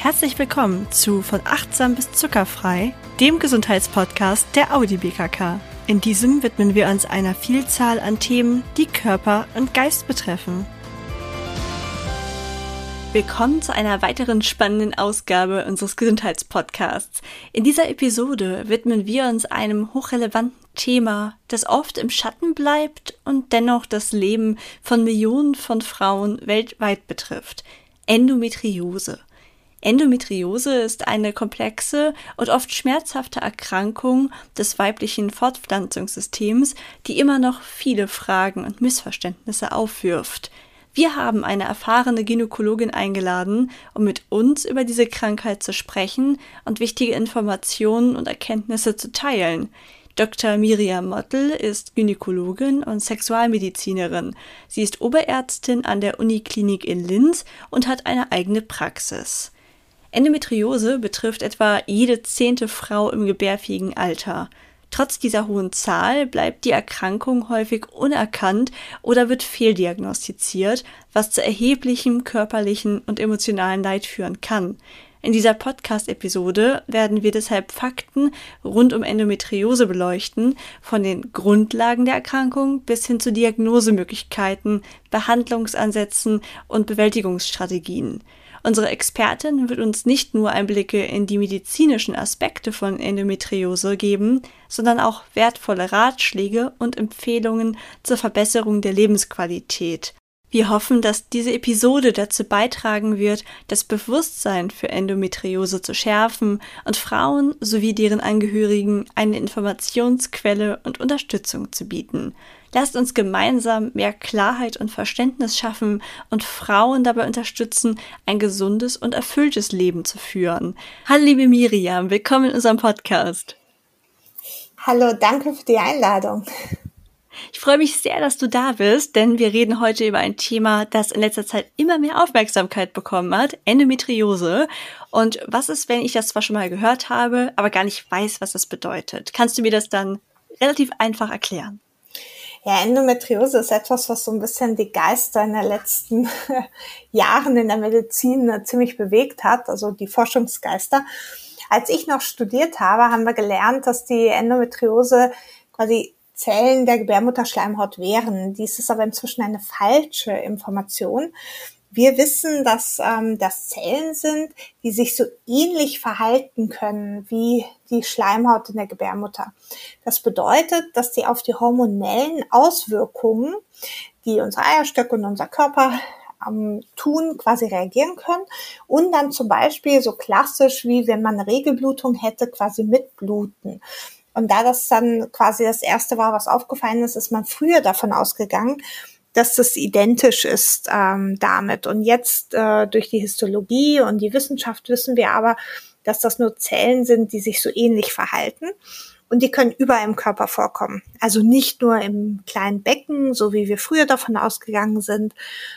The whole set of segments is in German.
Herzlich willkommen zu Von achtsam bis zuckerfrei, dem Gesundheitspodcast der Audi BKK. In diesem widmen wir uns einer Vielzahl an Themen, die Körper und Geist betreffen. Willkommen zu einer weiteren spannenden Ausgabe unseres Gesundheitspodcasts. In dieser Episode widmen wir uns einem hochrelevanten Thema, das oft im Schatten bleibt und dennoch das Leben von Millionen von Frauen weltweit betrifft. Endometriose. Endometriose ist eine komplexe und oft schmerzhafte Erkrankung des weiblichen Fortpflanzungssystems, die immer noch viele Fragen und Missverständnisse aufwirft. Wir haben eine erfahrene Gynäkologin eingeladen, um mit uns über diese Krankheit zu sprechen und wichtige Informationen und Erkenntnisse zu teilen. Dr. Miriam Mottel ist Gynäkologin und Sexualmedizinerin. Sie ist Oberärztin an der Uniklinik in Linz und hat eine eigene Praxis. Endometriose betrifft etwa jede zehnte Frau im gebärfähigen Alter. Trotz dieser hohen Zahl bleibt die Erkrankung häufig unerkannt oder wird fehldiagnostiziert, was zu erheblichem körperlichen und emotionalen Leid führen kann. In dieser Podcast-Episode werden wir deshalb Fakten rund um Endometriose beleuchten, von den Grundlagen der Erkrankung bis hin zu Diagnosemöglichkeiten, Behandlungsansätzen und Bewältigungsstrategien. Unsere Expertin wird uns nicht nur Einblicke in die medizinischen Aspekte von Endometriose geben, sondern auch wertvolle Ratschläge und Empfehlungen zur Verbesserung der Lebensqualität. Wir hoffen, dass diese Episode dazu beitragen wird, das Bewusstsein für Endometriose zu schärfen und Frauen sowie deren Angehörigen eine Informationsquelle und Unterstützung zu bieten. Lasst uns gemeinsam mehr Klarheit und Verständnis schaffen und Frauen dabei unterstützen, ein gesundes und erfülltes Leben zu führen. Hallo liebe Miriam, willkommen in unserem Podcast. Hallo, danke für die Einladung. Ich freue mich sehr, dass du da bist, denn wir reden heute über ein Thema, das in letzter Zeit immer mehr Aufmerksamkeit bekommen hat, Endometriose. Und was ist, wenn ich das zwar schon mal gehört habe, aber gar nicht weiß, was das bedeutet? Kannst du mir das dann relativ einfach erklären? Ja, Endometriose ist etwas, was so ein bisschen die Geister in den letzten Jahren in der Medizin äh, ziemlich bewegt hat, also die Forschungsgeister. Als ich noch studiert habe, haben wir gelernt, dass die Endometriose quasi Zellen der Gebärmutterschleimhaut wären. Dies ist aber inzwischen eine falsche Information. Wir wissen, dass ähm, das Zellen sind, die sich so ähnlich verhalten können wie die Schleimhaut in der Gebärmutter. Das bedeutet, dass die auf die hormonellen Auswirkungen, die unsere Eierstöcke und unser Körper ähm, tun, quasi reagieren können und dann zum Beispiel so klassisch wie wenn man eine Regelblutung hätte, quasi mitbluten. Und da das dann quasi das erste war, was aufgefallen ist, ist man früher davon ausgegangen, dass das identisch ist ähm, damit. Und jetzt äh, durch die Histologie und die Wissenschaft wissen wir aber, dass das nur Zellen sind, die sich so ähnlich verhalten und die können überall im Körper vorkommen. Also nicht nur im kleinen Becken, so wie wir früher davon ausgegangen sind,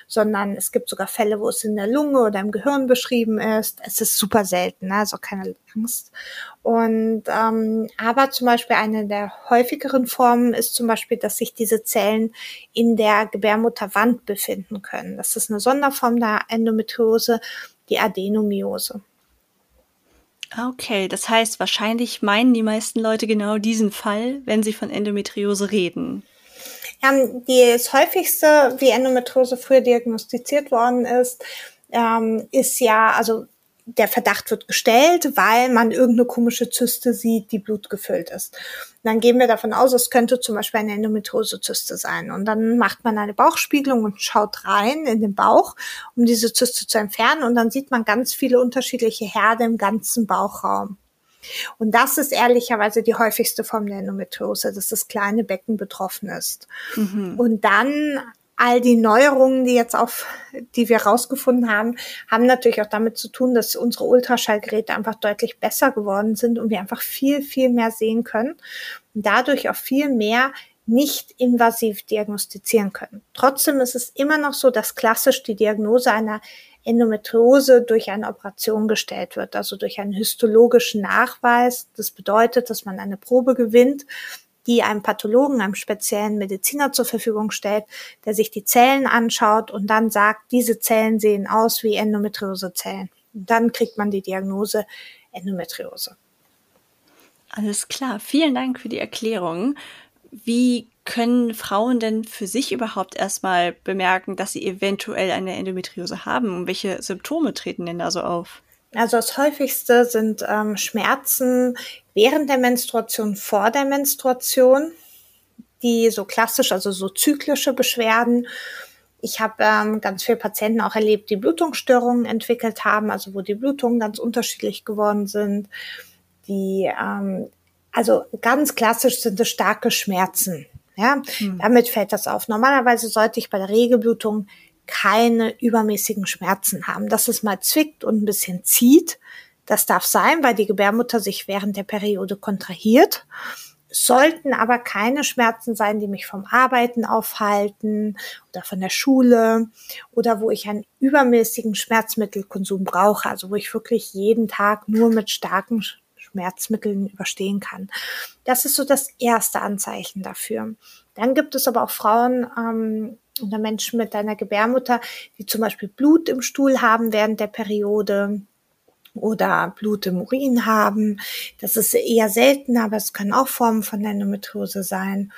sondern es gibt sogar Fälle, wo es in der Lunge oder im Gehirn beschrieben ist. Es ist super selten, ne? also keine Angst. Und ähm, aber zum Beispiel eine der häufigeren Formen ist zum Beispiel, dass sich diese Zellen in der Gebärmutterwand befinden können. Das ist eine Sonderform der Endometriose, die Adenomiose. Okay, das heißt, wahrscheinlich meinen die meisten Leute genau diesen Fall, wenn sie von Endometriose reden. Ähm, das häufigste, wie Endometriose früher diagnostiziert worden ist, ähm, ist ja, also der Verdacht wird gestellt, weil man irgendeine komische Zyste sieht, die blutgefüllt ist. Und dann gehen wir davon aus, es könnte zum Beispiel eine Endometriosezyste sein. Und dann macht man eine Bauchspiegelung und schaut rein in den Bauch, um diese Zyste zu entfernen. Und dann sieht man ganz viele unterschiedliche Herde im ganzen Bauchraum. Und das ist ehrlicherweise die häufigste Form der Endometriose, dass das kleine Becken betroffen ist. Mhm. Und dann all die Neuerungen, die jetzt auf, die wir rausgefunden haben, haben natürlich auch damit zu tun, dass unsere Ultraschallgeräte einfach deutlich besser geworden sind und wir einfach viel, viel mehr sehen können und dadurch auch viel mehr nicht invasiv diagnostizieren können. Trotzdem ist es immer noch so, dass klassisch die Diagnose einer Endometriose durch eine Operation gestellt wird, also durch einen histologischen Nachweis. Das bedeutet, dass man eine Probe gewinnt die einem Pathologen, einem speziellen Mediziner zur Verfügung stellt, der sich die Zellen anschaut und dann sagt, diese Zellen sehen aus wie Endometriosezellen. Dann kriegt man die Diagnose Endometriose. Alles klar. Vielen Dank für die Erklärung. Wie können Frauen denn für sich überhaupt erstmal bemerken, dass sie eventuell eine Endometriose haben? Welche Symptome treten denn da so auf? Also das häufigste sind ähm, Schmerzen während der Menstruation, vor der Menstruation, die so klassisch, also so zyklische Beschwerden. Ich habe ähm, ganz viele Patienten auch erlebt, die Blutungsstörungen entwickelt haben, also wo die Blutungen ganz unterschiedlich geworden sind. Die, ähm, also ganz klassisch sind es starke Schmerzen. Ja, hm. damit fällt das auf. Normalerweise sollte ich bei der Regelblutung keine übermäßigen Schmerzen haben. Dass es mal zwickt und ein bisschen zieht, das darf sein, weil die Gebärmutter sich während der Periode kontrahiert. Sollten aber keine Schmerzen sein, die mich vom Arbeiten aufhalten oder von der Schule oder wo ich einen übermäßigen Schmerzmittelkonsum brauche, also wo ich wirklich jeden Tag nur mit starken Schmerzmitteln überstehen kann. Das ist so das erste Anzeichen dafür. Dann gibt es aber auch Frauen ähm, oder Menschen mit einer Gebärmutter, die zum Beispiel Blut im Stuhl haben während der Periode oder Blut im Urin haben. Das ist eher selten, aber es können auch Formen von Endometriose sein.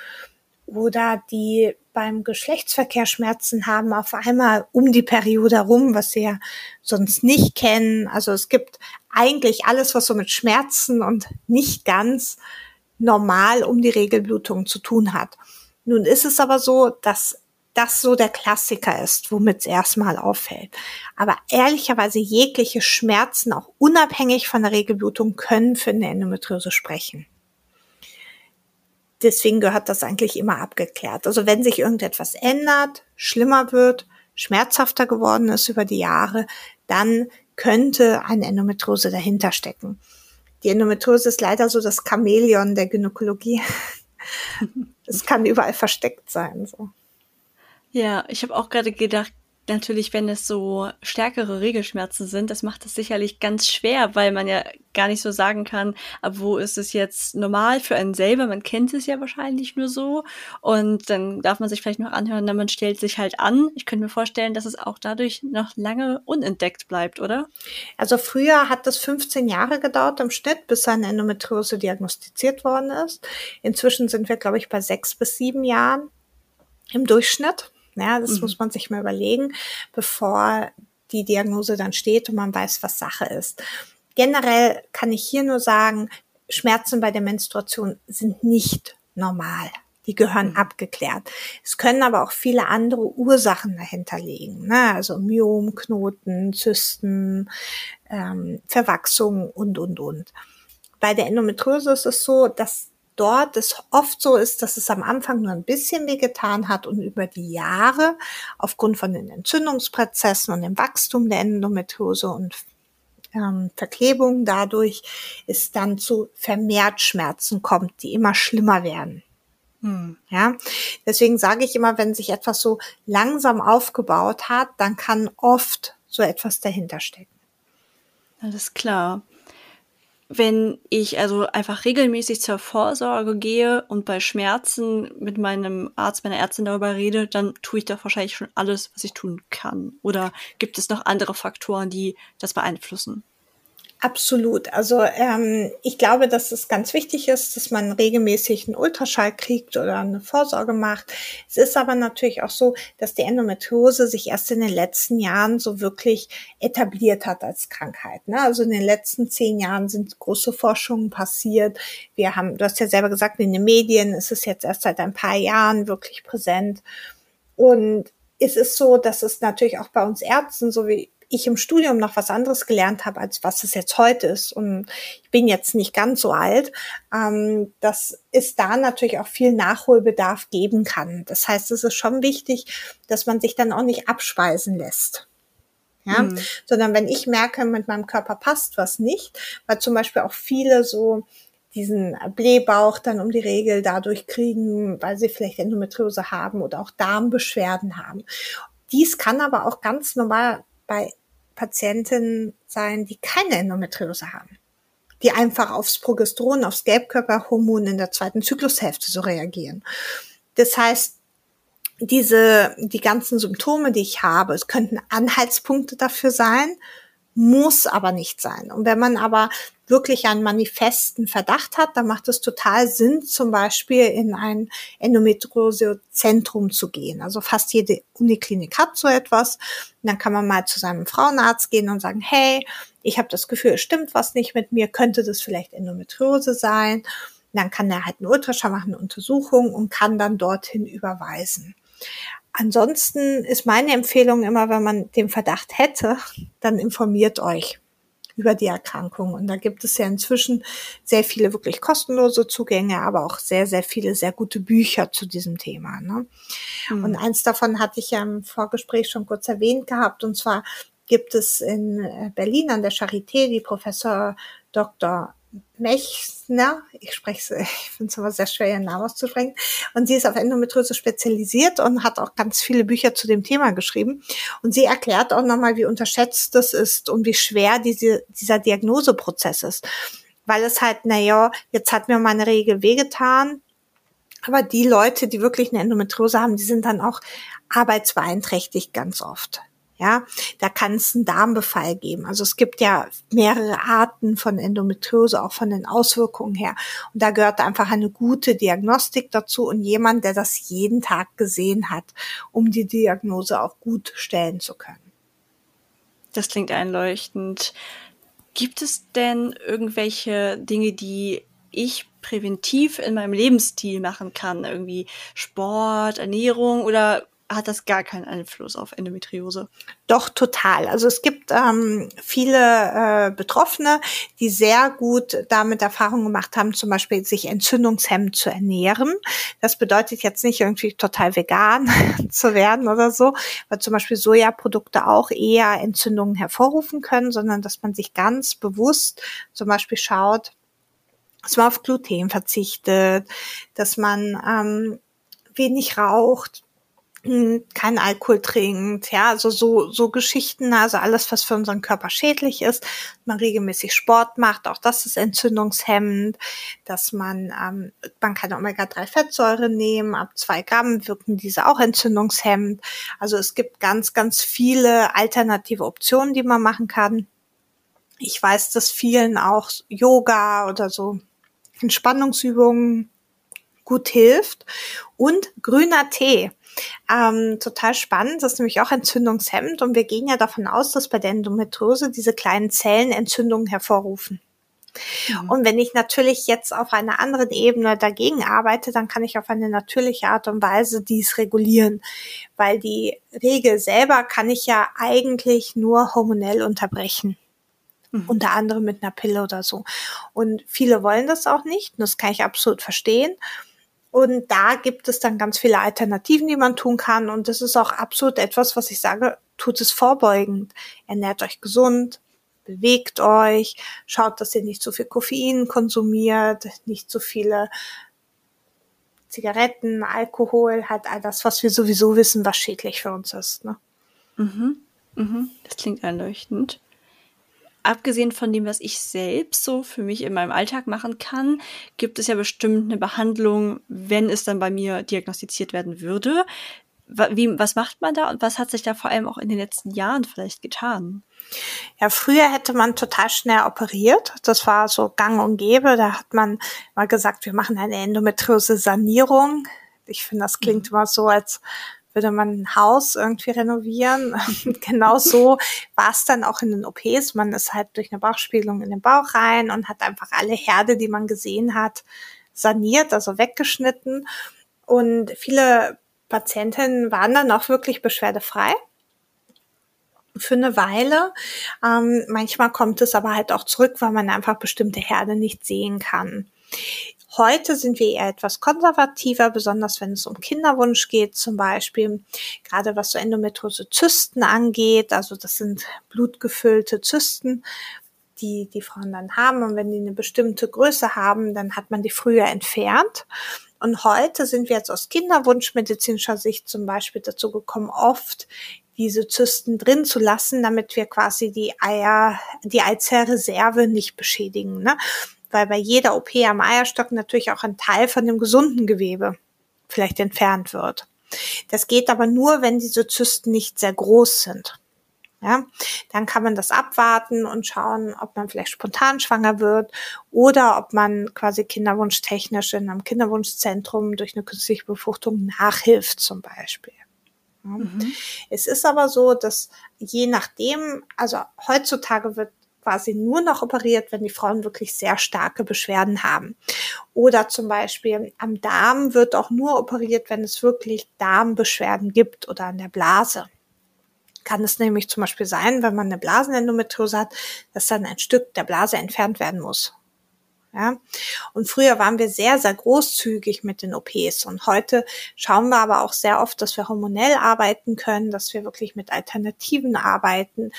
Oder die beim Geschlechtsverkehr Schmerzen haben, auf einmal um die Periode herum, was sie ja sonst nicht kennen. Also es gibt eigentlich alles, was so mit Schmerzen und nicht ganz normal um die Regelblutung zu tun hat. Nun ist es aber so, dass das so der Klassiker ist, womit es erstmal auffällt. Aber ehrlicherweise jegliche Schmerzen, auch unabhängig von der Regelblutung, können für eine Endometriose sprechen. Deswegen gehört das eigentlich immer abgeklärt. Also wenn sich irgendetwas ändert, schlimmer wird, schmerzhafter geworden ist über die Jahre, dann könnte eine Endometriose dahinter stecken. Die Endometriose ist leider so das Chamäleon der Gynäkologie. Es kann überall versteckt sein. So. Ja, ich habe auch gerade gedacht, natürlich, wenn es so stärkere Regelschmerzen sind, das macht es sicherlich ganz schwer, weil man ja gar nicht so sagen kann, ab wo ist es jetzt normal für einen selber. Man kennt es ja wahrscheinlich nur so. Und dann darf man sich vielleicht noch anhören, dann man stellt sich halt an. Ich könnte mir vorstellen, dass es auch dadurch noch lange unentdeckt bleibt, oder? Also früher hat das 15 Jahre gedauert im Schnitt, bis eine Endometriose diagnostiziert worden ist. Inzwischen sind wir, glaube ich, bei sechs bis sieben Jahren im Durchschnitt. Ja, das mhm. muss man sich mal überlegen, bevor die Diagnose dann steht und man weiß, was Sache ist. Generell kann ich hier nur sagen, Schmerzen bei der Menstruation sind nicht normal. Die gehören mhm. abgeklärt. Es können aber auch viele andere Ursachen dahinter liegen. Ne? Also Myomknoten, Zysten, ähm, Verwachsungen und, und, und. Bei der Endometriose ist es so, dass dort es oft so ist, dass es am Anfang nur ein bisschen weh getan hat und über die Jahre aufgrund von den Entzündungsprozessen und dem Wachstum der Endometriose und ähm, Verklebung dadurch es dann zu vermehrt Schmerzen kommt, die immer schlimmer werden. Hm. Ja, deswegen sage ich immer, wenn sich etwas so langsam aufgebaut hat, dann kann oft so etwas dahinter stecken. Alles klar wenn ich also einfach regelmäßig zur Vorsorge gehe und bei Schmerzen mit meinem Arzt, meiner Ärztin darüber rede, dann tue ich doch wahrscheinlich schon alles, was ich tun kann. Oder gibt es noch andere Faktoren, die das beeinflussen? Absolut. Also ähm, ich glaube, dass es ganz wichtig ist, dass man regelmäßig einen Ultraschall kriegt oder eine Vorsorge macht. Es ist aber natürlich auch so, dass die Endometriose sich erst in den letzten Jahren so wirklich etabliert hat als Krankheit. Ne? Also in den letzten zehn Jahren sind große Forschungen passiert. Wir haben, du hast ja selber gesagt, in den Medien ist es jetzt erst seit ein paar Jahren wirklich präsent. Und es ist so, dass es natürlich auch bei uns Ärzten, so wie ich im Studium noch was anderes gelernt habe, als was es jetzt heute ist. Und ich bin jetzt nicht ganz so alt, ähm, dass es da natürlich auch viel Nachholbedarf geben kann. Das heißt, es ist schon wichtig, dass man sich dann auch nicht abspeisen lässt. Ja, mhm. sondern wenn ich merke, mit meinem Körper passt was nicht, weil zum Beispiel auch viele so diesen Blähbauch dann um die Regel dadurch kriegen, weil sie vielleicht Endometriose haben oder auch Darmbeschwerden haben. Dies kann aber auch ganz normal bei Patientinnen sein, die keine Endometriose haben, die einfach aufs Progesteron, aufs Gelbkörperhormon in der zweiten Zyklushälfte so reagieren. Das heißt, diese, die ganzen Symptome, die ich habe, es könnten Anhaltspunkte dafür sein, muss aber nicht sein. Und wenn man aber wirklich einen manifesten Verdacht hat, dann macht es total Sinn, zum Beispiel in ein Endometriosezentrum zu gehen. Also fast jede Uniklinik hat so etwas. Und dann kann man mal zu seinem Frauenarzt gehen und sagen, hey, ich habe das Gefühl, es stimmt was nicht mit mir, könnte das vielleicht Endometriose sein? Und dann kann er halt einen Ultraschall machen, eine Untersuchung und kann dann dorthin überweisen. Ansonsten ist meine Empfehlung immer, wenn man den Verdacht hätte, dann informiert euch über die Erkrankung. Und da gibt es ja inzwischen sehr viele wirklich kostenlose Zugänge, aber auch sehr, sehr viele sehr gute Bücher zu diesem Thema. Ne? Mhm. Und eins davon hatte ich ja im Vorgespräch schon kurz erwähnt gehabt. Und zwar gibt es in äh, Berlin an der Charité die Professor Dr. Mechner, ich spreche ich finde es aber sehr schwer, ihren Namen auszusprechen, und sie ist auf Endometriose spezialisiert und hat auch ganz viele Bücher zu dem Thema geschrieben. Und sie erklärt auch nochmal, wie unterschätzt das ist und wie schwer diese, dieser Diagnoseprozess ist. Weil es halt, naja, jetzt hat mir meine Regel wehgetan, aber die Leute, die wirklich eine Endometriose haben, die sind dann auch arbeitsbeeinträchtigt ganz oft. Ja, da kann es einen Darmbefall geben. Also es gibt ja mehrere Arten von Endometriose, auch von den Auswirkungen her. Und da gehört einfach eine gute Diagnostik dazu und jemand, der das jeden Tag gesehen hat, um die Diagnose auch gut stellen zu können. Das klingt einleuchtend. Gibt es denn irgendwelche Dinge, die ich präventiv in meinem Lebensstil machen kann? Irgendwie Sport, Ernährung oder hat das gar keinen Einfluss auf Endometriose? Doch, total. Also es gibt ähm, viele äh, Betroffene, die sehr gut damit Erfahrung gemacht haben, zum Beispiel sich entzündungshemmend zu ernähren. Das bedeutet jetzt nicht irgendwie total vegan zu werden oder so, weil zum Beispiel Sojaprodukte auch eher Entzündungen hervorrufen können, sondern dass man sich ganz bewusst zum Beispiel schaut, dass man auf Gluten verzichtet, dass man ähm, wenig raucht, kein Alkohol trinkt, ja, also so, so Geschichten, also alles, was für unseren Körper schädlich ist, man regelmäßig Sport macht, auch das ist entzündungshemmend, dass man, ähm, man kann Omega-3-Fettsäure nehmen, ab zwei Gramm wirken diese auch entzündungshemmend. Also es gibt ganz, ganz viele alternative Optionen, die man machen kann. Ich weiß, dass vielen auch Yoga oder so Entspannungsübungen gut hilft und grüner Tee. Ähm, total spannend, das ist nämlich auch entzündungshemmend und wir gehen ja davon aus, dass bei der Endometriose diese kleinen Zellen Entzündungen hervorrufen. Mhm. Und wenn ich natürlich jetzt auf einer anderen Ebene dagegen arbeite, dann kann ich auf eine natürliche Art und Weise dies regulieren, weil die Regel selber kann ich ja eigentlich nur hormonell unterbrechen. Mhm. Unter anderem mit einer Pille oder so. Und viele wollen das auch nicht. Und das kann ich absolut verstehen. Und da gibt es dann ganz viele Alternativen, die man tun kann. Und das ist auch absolut etwas, was ich sage, tut es vorbeugend. Ernährt euch gesund, bewegt euch, schaut, dass ihr nicht zu viel Koffein konsumiert, nicht zu viele Zigaretten, Alkohol, halt all das, was wir sowieso wissen, was schädlich für uns ist. Ne? Mhm. Mhm. Das klingt einleuchtend abgesehen von dem, was ich selbst so für mich in meinem Alltag machen kann, gibt es ja bestimmt eine Behandlung, wenn es dann bei mir diagnostiziert werden würde. Wie, was macht man da und was hat sich da vor allem auch in den letzten Jahren vielleicht getan? Ja, früher hätte man total schnell operiert. Das war so gang und gäbe. Da hat man mal gesagt, wir machen eine endometriose Sanierung. Ich finde, das klingt mhm. immer so, als würde man ein Haus irgendwie renovieren. genau so war es dann auch in den OPs. Man ist halt durch eine Bauchspiegelung in den Bauch rein und hat einfach alle Herde, die man gesehen hat, saniert, also weggeschnitten. Und viele Patientinnen waren dann auch wirklich beschwerdefrei für eine Weile. Ähm, manchmal kommt es aber halt auch zurück, weil man einfach bestimmte Herde nicht sehen kann. Heute sind wir eher etwas konservativer, besonders wenn es um Kinderwunsch geht, zum Beispiel. Gerade was so endometriose Zysten angeht, also das sind blutgefüllte Zysten, die die Frauen dann haben. Und wenn die eine bestimmte Größe haben, dann hat man die früher entfernt. Und heute sind wir jetzt aus kinderwunschmedizinischer Sicht zum Beispiel dazu gekommen, oft diese Zysten drin zu lassen, damit wir quasi die Eier, die Eizellreserve nicht beschädigen. Ne? Weil bei jeder OP am Eierstock natürlich auch ein Teil von dem gesunden Gewebe vielleicht entfernt wird. Das geht aber nur, wenn diese Zysten nicht sehr groß sind. Ja, dann kann man das abwarten und schauen, ob man vielleicht spontan schwanger wird oder ob man quasi kinderwunschtechnisch in einem Kinderwunschzentrum durch eine künstliche Befruchtung nachhilft zum Beispiel. Mhm. Es ist aber so, dass je nachdem, also heutzutage wird quasi nur noch operiert, wenn die Frauen wirklich sehr starke Beschwerden haben. Oder zum Beispiel am Darm wird auch nur operiert, wenn es wirklich Darmbeschwerden gibt oder an der Blase. Kann es nämlich zum Beispiel sein, wenn man eine Blasenendometriose hat, dass dann ein Stück der Blase entfernt werden muss. Ja? Und früher waren wir sehr, sehr großzügig mit den OPs und heute schauen wir aber auch sehr oft, dass wir hormonell arbeiten können, dass wir wirklich mit Alternativen arbeiten,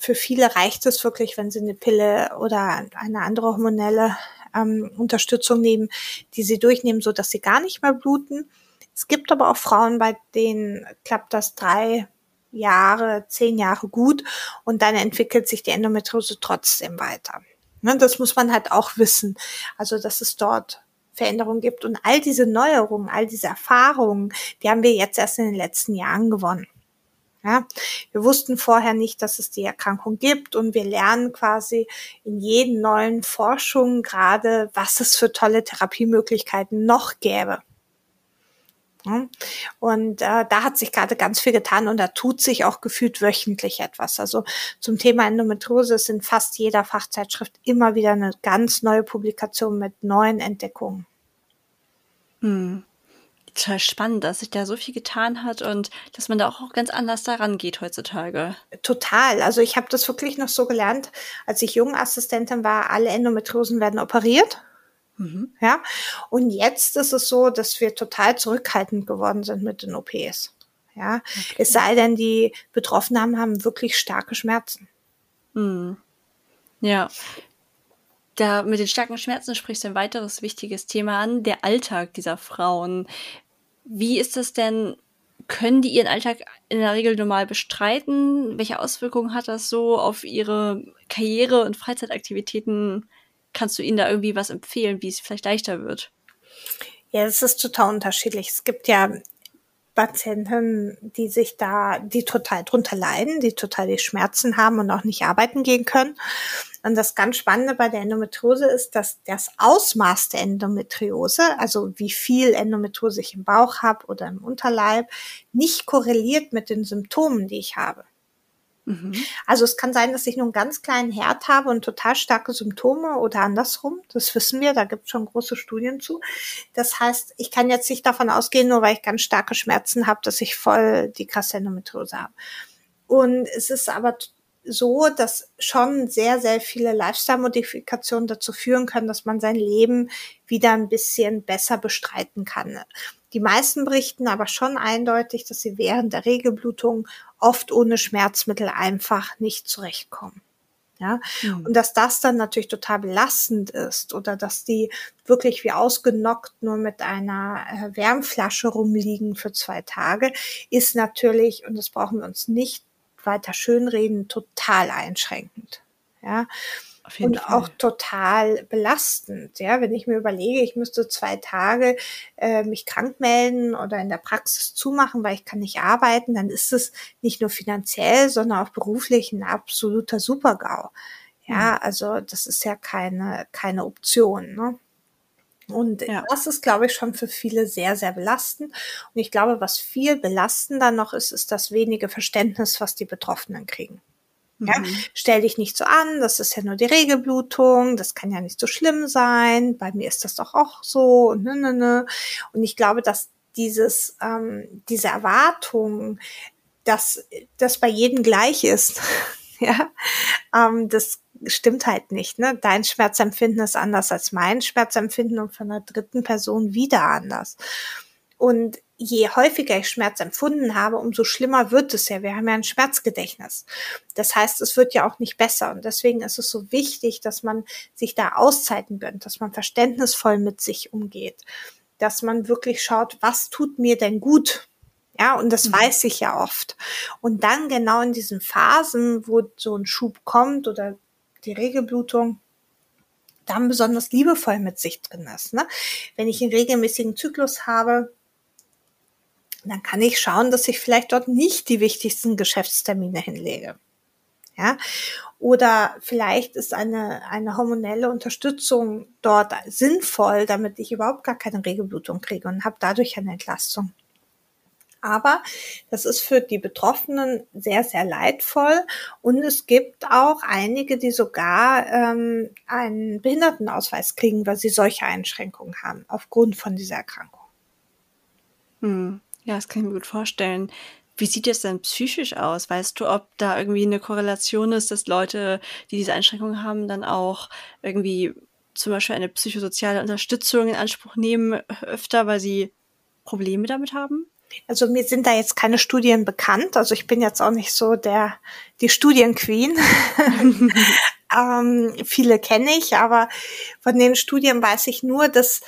für viele reicht es wirklich, wenn sie eine Pille oder eine andere hormonelle ähm, Unterstützung nehmen, die sie durchnehmen, so dass sie gar nicht mehr bluten. Es gibt aber auch Frauen, bei denen klappt das drei Jahre, zehn Jahre gut und dann entwickelt sich die Endometriose trotzdem weiter. Ne, das muss man halt auch wissen. Also, dass es dort Veränderungen gibt und all diese Neuerungen, all diese Erfahrungen, die haben wir jetzt erst in den letzten Jahren gewonnen. Ja, wir wussten vorher nicht, dass es die Erkrankung gibt und wir lernen quasi in jeden neuen Forschungen gerade, was es für tolle Therapiemöglichkeiten noch gäbe. Und äh, da hat sich gerade ganz viel getan und da tut sich auch gefühlt wöchentlich etwas. Also zum Thema Endometriose ist in fast jeder Fachzeitschrift immer wieder eine ganz neue Publikation mit neuen Entdeckungen. Hm total spannend, dass sich da so viel getan hat und dass man da auch ganz anders daran geht heutzutage. Total. Also ich habe das wirklich noch so gelernt, als ich Jungassistentin war, alle Endometriosen werden operiert. Mhm. Ja. Und jetzt ist es so, dass wir total zurückhaltend geworden sind mit den OPs. Ja. Okay. Es sei denn, die Betroffenen haben wirklich starke Schmerzen. Mhm. Ja. Da mit den starken Schmerzen sprichst du ein weiteres wichtiges Thema an, der Alltag dieser Frauen. Wie ist das denn? Können die ihren Alltag in der Regel normal bestreiten? Welche Auswirkungen hat das so auf ihre Karriere und Freizeitaktivitäten? Kannst du ihnen da irgendwie was empfehlen, wie es vielleicht leichter wird? Ja, es ist total unterschiedlich. Es gibt ja Patienten, die sich da, die total drunter leiden, die total die Schmerzen haben und auch nicht arbeiten gehen können. Und das ganz Spannende bei der Endometriose ist, dass das Ausmaß der Endometriose, also wie viel Endometriose ich im Bauch habe oder im Unterleib, nicht korreliert mit den Symptomen, die ich habe. Mhm. Also es kann sein, dass ich nur einen ganz kleinen Herd habe und total starke Symptome oder andersrum. Das wissen wir, da gibt es schon große Studien zu. Das heißt, ich kann jetzt nicht davon ausgehen, nur weil ich ganz starke Schmerzen habe, dass ich voll die krasse Endometriose habe. Und es ist aber so, dass schon sehr, sehr viele Lifestyle-Modifikationen dazu führen können, dass man sein Leben wieder ein bisschen besser bestreiten kann. Die meisten berichten aber schon eindeutig, dass sie während der Regelblutung oft ohne Schmerzmittel einfach nicht zurechtkommen. Ja, mhm. und dass das dann natürlich total belastend ist oder dass die wirklich wie ausgenockt nur mit einer äh, Wärmflasche rumliegen für zwei Tage, ist natürlich, und das brauchen wir uns nicht weiter schönreden, total einschränkend. Ja. und Fall. auch total belastend, ja, wenn ich mir überlege, ich müsste zwei Tage äh, mich krank melden oder in der Praxis zumachen, weil ich kann nicht arbeiten, dann ist es nicht nur finanziell, sondern auch beruflich ein absoluter Supergau. Ja, mhm. also das ist ja keine keine Option. Ne? Und ja. das ist, glaube ich, schon für viele sehr, sehr belastend. Und ich glaube, was viel belastender noch ist, ist das wenige Verständnis, was die Betroffenen kriegen. Ja, mhm. stell dich nicht so an, das ist ja nur die Regelblutung, das kann ja nicht so schlimm sein, bei mir ist das doch auch so und ne, ne, ne. Und ich glaube, dass dieses, ähm, diese Erwartung, dass das bei jedem gleich ist, ja, ähm, das stimmt halt nicht. Ne? Dein Schmerzempfinden ist anders als mein Schmerzempfinden und von einer dritten Person wieder anders. Und je häufiger ich Schmerz empfunden habe, umso schlimmer wird es ja. Wir haben ja ein Schmerzgedächtnis. Das heißt, es wird ja auch nicht besser. Und deswegen ist es so wichtig, dass man sich da Auszeiten gönnt, dass man verständnisvoll mit sich umgeht, dass man wirklich schaut, was tut mir denn gut? Ja, und das mhm. weiß ich ja oft. Und dann genau in diesen Phasen, wo so ein Schub kommt oder die Regelblutung dann besonders liebevoll mit sich drin ist. Ne? Wenn ich einen regelmäßigen Zyklus habe, dann kann ich schauen, dass ich vielleicht dort nicht die wichtigsten Geschäftstermine hinlege. Ja, oder vielleicht ist eine, eine hormonelle Unterstützung dort sinnvoll, damit ich überhaupt gar keine Regelblutung kriege und habe dadurch eine Entlastung. Aber das ist für die Betroffenen sehr, sehr leidvoll. Und es gibt auch einige, die sogar ähm, einen Behindertenausweis kriegen, weil sie solche Einschränkungen haben, aufgrund von dieser Erkrankung. Hm. Ja, das kann ich mir gut vorstellen. Wie sieht es denn psychisch aus? Weißt du, ob da irgendwie eine Korrelation ist, dass Leute, die diese Einschränkungen haben, dann auch irgendwie zum Beispiel eine psychosoziale Unterstützung in Anspruch nehmen, öfter, weil sie Probleme damit haben? Also mir sind da jetzt keine Studien bekannt. Also ich bin jetzt auch nicht so der die Studienqueen. ähm, viele kenne ich, aber von den Studien weiß ich nur, dass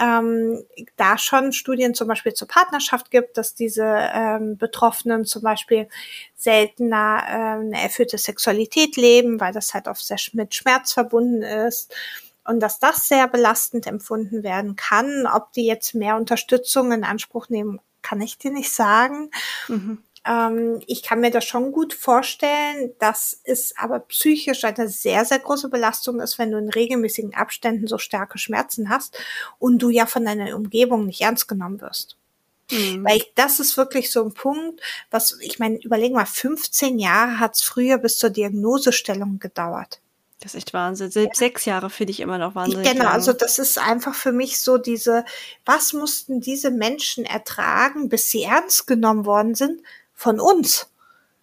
ähm, da schon Studien zum Beispiel zur Partnerschaft gibt, dass diese ähm, Betroffenen zum Beispiel seltener äh, eine erfüllte Sexualität leben, weil das halt oft sehr mit Schmerz verbunden ist und dass das sehr belastend empfunden werden kann. Ob die jetzt mehr Unterstützung in Anspruch nehmen, kann ich dir nicht sagen. Mhm. Ähm, ich kann mir das schon gut vorstellen, dass es aber psychisch eine sehr, sehr große Belastung ist, wenn du in regelmäßigen Abständen so starke Schmerzen hast und du ja von deiner Umgebung nicht ernst genommen wirst. Mhm. Weil ich, das ist wirklich so ein Punkt, was, ich meine, überlegen mal, 15 Jahre hat es früher bis zur Diagnosestellung gedauert. Das ist echt Wahnsinn. Selbst ja. sechs Jahre finde ich immer noch wahnsinnig. Genau, lang. also das ist einfach für mich so diese, was mussten diese Menschen ertragen, bis sie ernst genommen worden sind, von uns.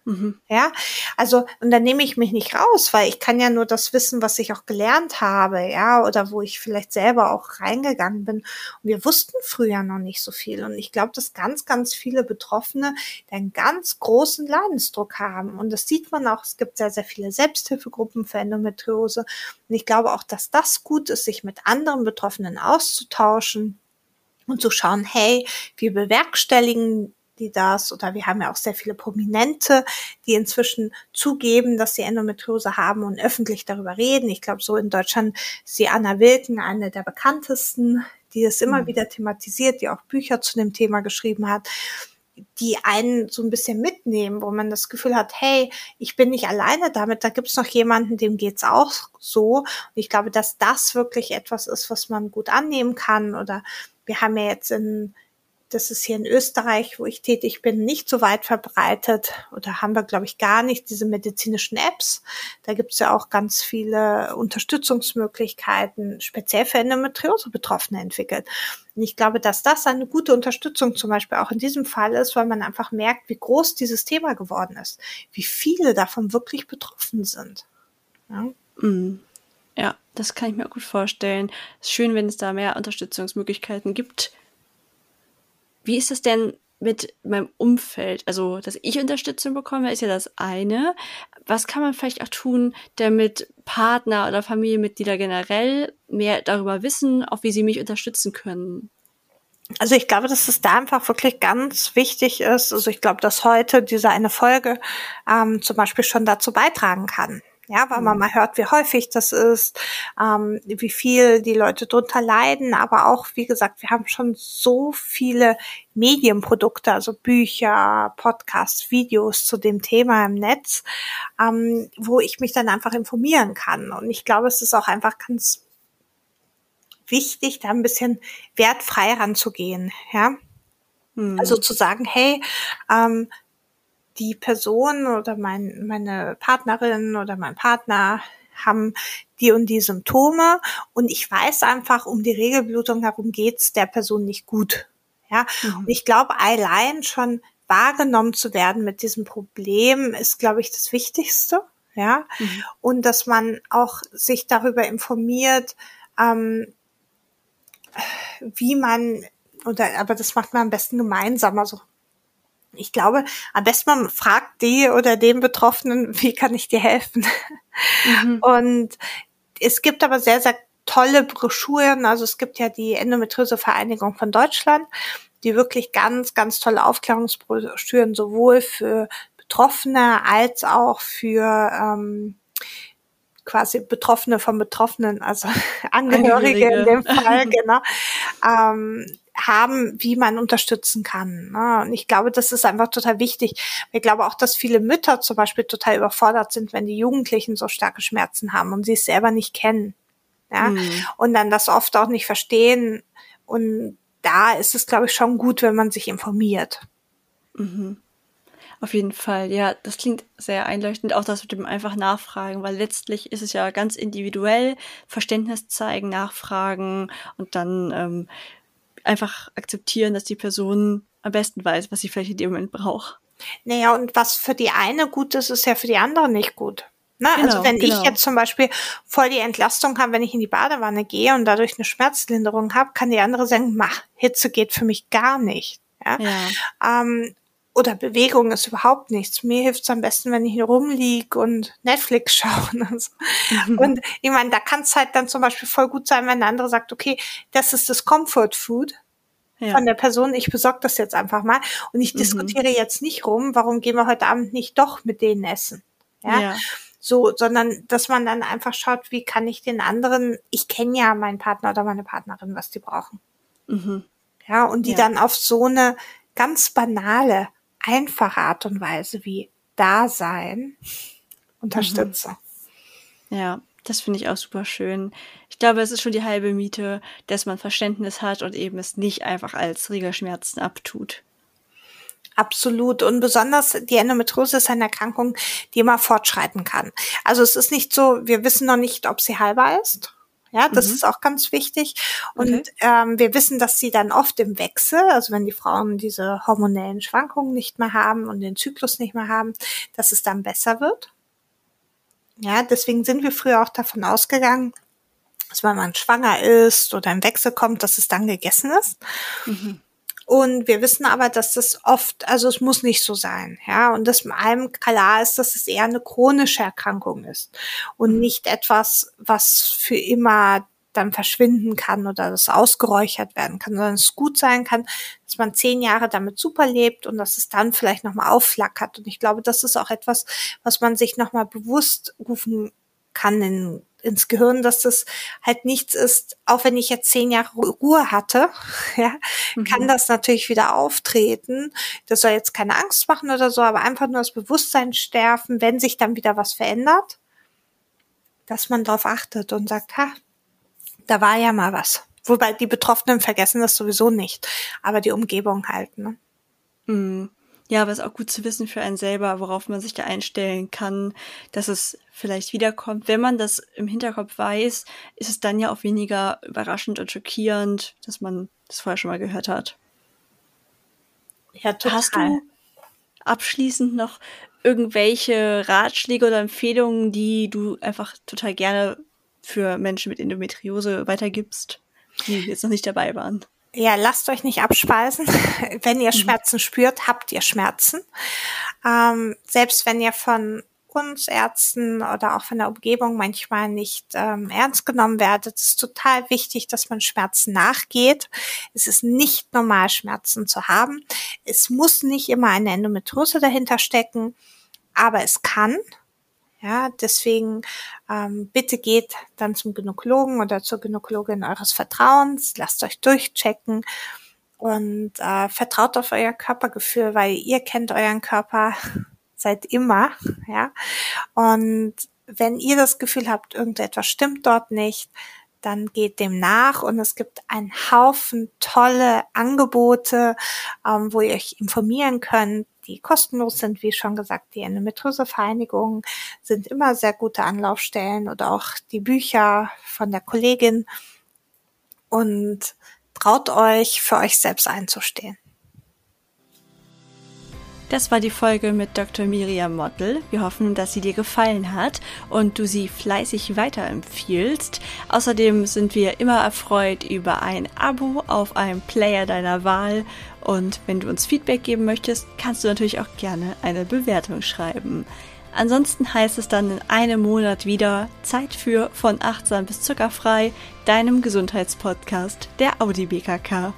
Mhm. Ja, also, und dann nehme ich mich nicht raus, weil ich kann ja nur das wissen, was ich auch gelernt habe, ja, oder wo ich vielleicht selber auch reingegangen bin. Und wir wussten früher noch nicht so viel. Und ich glaube, dass ganz, ganz viele Betroffene einen ganz großen Leidensdruck haben. Und das sieht man auch. Es gibt sehr, sehr viele Selbsthilfegruppen für Endometriose. Und ich glaube auch, dass das gut ist, sich mit anderen Betroffenen auszutauschen und zu schauen, hey, wir bewerkstelligen die das, oder wir haben ja auch sehr viele Prominente, die inzwischen zugeben, dass sie Endometriose haben und öffentlich darüber reden. Ich glaube, so in Deutschland ist die Anna Wilken eine der bekanntesten, die es immer mhm. wieder thematisiert, die auch Bücher zu dem Thema geschrieben hat die einen so ein bisschen mitnehmen, wo man das Gefühl hat, hey, ich bin nicht alleine damit, da gibt es noch jemanden, dem geht's auch so. Und ich glaube, dass das wirklich etwas ist, was man gut annehmen kann. Oder wir haben ja jetzt in das ist hier in Österreich, wo ich tätig bin, nicht so weit verbreitet oder haben wir, glaube ich, gar nicht diese medizinischen Apps. Da gibt es ja auch ganz viele Unterstützungsmöglichkeiten, speziell für Endometriose-Betroffene entwickelt. Und ich glaube, dass das eine gute Unterstützung zum Beispiel auch in diesem Fall ist, weil man einfach merkt, wie groß dieses Thema geworden ist, wie viele davon wirklich betroffen sind. Ja. Mm. Ja, das kann ich mir gut vorstellen. Es ist schön, wenn es da mehr Unterstützungsmöglichkeiten gibt wie ist es denn mit meinem Umfeld? Also, dass ich Unterstützung bekomme, ist ja das eine. Was kann man vielleicht auch tun, damit Partner oder Familienmitglieder generell mehr darüber wissen, auch wie sie mich unterstützen können? Also ich glaube, dass es da einfach wirklich ganz wichtig ist. Also ich glaube, dass heute diese eine Folge ähm, zum Beispiel schon dazu beitragen kann. Ja, weil man mhm. mal hört, wie häufig das ist, ähm, wie viel die Leute drunter leiden, aber auch, wie gesagt, wir haben schon so viele Medienprodukte, also Bücher, Podcasts, Videos zu dem Thema im Netz, ähm, wo ich mich dann einfach informieren kann. Und ich glaube, es ist auch einfach ganz wichtig, da ein bisschen wertfrei ranzugehen, ja. Mhm. Also zu sagen, hey, ähm, die Person oder mein, meine Partnerin oder mein Partner haben die und die Symptome und ich weiß einfach, um die Regelblutung herum geht's der Person nicht gut. Ja, mhm. und ich glaube, allein schon wahrgenommen zu werden mit diesem Problem ist, glaube ich, das Wichtigste. Ja, mhm. und dass man auch sich darüber informiert, ähm, wie man oder aber das macht man am besten gemeinsam. Also ich glaube, am besten man fragt die oder den Betroffenen, wie kann ich dir helfen? Mhm. Und es gibt aber sehr, sehr tolle Broschüren. Also es gibt ja die Endometriose Vereinigung von Deutschland, die wirklich ganz, ganz tolle Aufklärungsbroschüren sowohl für Betroffene als auch für ähm, quasi Betroffene von Betroffenen, also Angehörige, Angehörige. in dem Fall, genau, ähm, haben, wie man unterstützen kann. Ne? Und ich glaube, das ist einfach total wichtig. Ich glaube auch, dass viele Mütter zum Beispiel total überfordert sind, wenn die Jugendlichen so starke Schmerzen haben und sie es selber nicht kennen. Ja? Mhm. Und dann das oft auch nicht verstehen. Und da ist es, glaube ich, schon gut, wenn man sich informiert. Mhm. Auf jeden Fall, ja, das klingt sehr einleuchtend, auch das mit dem einfach nachfragen, weil letztlich ist es ja ganz individuell, Verständnis zeigen, nachfragen und dann ähm, einfach akzeptieren, dass die Person am besten weiß, was sie vielleicht in dem Moment braucht. Naja, und was für die eine gut ist, ist ja für die andere nicht gut. Na, also genau, also wenn genau. ich jetzt zum Beispiel voll die Entlastung habe, wenn ich in die Badewanne gehe und dadurch eine Schmerzlinderung habe, kann die andere sagen, mach, Hitze geht für mich gar nicht. Ja? ja. Ähm, oder Bewegung ist überhaupt nichts. Mir hilft es am besten, wenn ich hier rumliege und Netflix schaue. Und, so. Mhm. und ich meine, da kann es halt dann zum Beispiel voll gut sein, wenn der andere sagt, okay, das ist das Comfort Food ja. von der Person, ich besorge das jetzt einfach mal und ich mhm. diskutiere jetzt nicht rum, warum gehen wir heute Abend nicht doch mit denen essen. Ja. ja. So, sondern dass man dann einfach schaut, wie kann ich den anderen, ich kenne ja meinen Partner oder meine Partnerin, was die brauchen. Mhm. Ja, und die ja. dann auf so eine ganz banale, einfache Art und Weise wie Dasein unterstütze. Mhm. Ja, das finde ich auch super schön. Ich glaube, es ist schon die halbe Miete, dass man Verständnis hat und eben es nicht einfach als Regelschmerzen abtut. Absolut. Und besonders die Endometriose ist eine Erkrankung, die immer fortschreiten kann. Also es ist nicht so, wir wissen noch nicht, ob sie heilbar ist. Ja, das mhm. ist auch ganz wichtig. Und okay. ähm, wir wissen, dass sie dann oft im Wechsel, also wenn die Frauen diese hormonellen Schwankungen nicht mehr haben und den Zyklus nicht mehr haben, dass es dann besser wird. Ja, deswegen sind wir früher auch davon ausgegangen, dass wenn man schwanger ist oder im Wechsel kommt, dass es dann gegessen ist. Mhm. Und wir wissen aber, dass das oft, also es muss nicht so sein, ja. Und dass einem klar ist, dass es eher eine chronische Erkrankung ist und mhm. nicht etwas, was für immer dann verschwinden kann oder das ausgeräuchert werden kann, sondern es gut sein kann, dass man zehn Jahre damit super lebt und dass es dann vielleicht nochmal aufflackert. Und ich glaube, das ist auch etwas, was man sich nochmal bewusst rufen kann in ins Gehirn, dass das halt nichts ist, auch wenn ich jetzt zehn Jahre Ruhe hatte, ja, mhm. kann das natürlich wieder auftreten. Das soll jetzt keine Angst machen oder so, aber einfach nur das Bewusstsein stärken, wenn sich dann wieder was verändert, dass man darauf achtet und sagt, ha, da war ja mal was. Wobei die Betroffenen vergessen das sowieso nicht, aber die Umgebung halt, ne? Mhm. Ja, aber es ist auch gut zu wissen für einen selber, worauf man sich da einstellen kann, dass es vielleicht wiederkommt. Wenn man das im Hinterkopf weiß, ist es dann ja auch weniger überraschend und schockierend, dass man das vorher schon mal gehört hat. Ja, total. Hast du abschließend noch irgendwelche Ratschläge oder Empfehlungen, die du einfach total gerne für Menschen mit Endometriose weitergibst, die jetzt noch nicht dabei waren? Ja, lasst euch nicht abspeisen. wenn ihr mhm. Schmerzen spürt, habt ihr Schmerzen. Ähm, selbst wenn ihr von uns Ärzten oder auch von der Umgebung manchmal nicht ähm, ernst genommen werdet, ist total wichtig, dass man Schmerzen nachgeht. Es ist nicht normal, Schmerzen zu haben. Es muss nicht immer eine Endometriose dahinter stecken, aber es kann. Ja, deswegen ähm, bitte geht dann zum Gynäkologen oder zur Gynäkologin eures Vertrauens, lasst euch durchchecken und äh, vertraut auf euer Körpergefühl, weil ihr kennt euren Körper seit immer, ja. Und wenn ihr das Gefühl habt, irgendetwas stimmt dort nicht, dann geht dem nach und es gibt einen Haufen tolle Angebote, ähm, wo ihr euch informieren könnt, die kostenlos sind, wie schon gesagt, die Endometriose-Vereinigung sind immer sehr gute Anlaufstellen oder auch die Bücher von der Kollegin und traut euch, für euch selbst einzustehen. Das war die Folge mit Dr. Miriam Mottel. Wir hoffen, dass sie dir gefallen hat und du sie fleißig weiterempfiehlst. Außerdem sind wir immer erfreut über ein Abo auf einem Player deiner Wahl. Und wenn du uns Feedback geben möchtest, kannst du natürlich auch gerne eine Bewertung schreiben. Ansonsten heißt es dann in einem Monat wieder Zeit für von achtsam bis zuckerfrei, deinem Gesundheitspodcast der Audi BKK.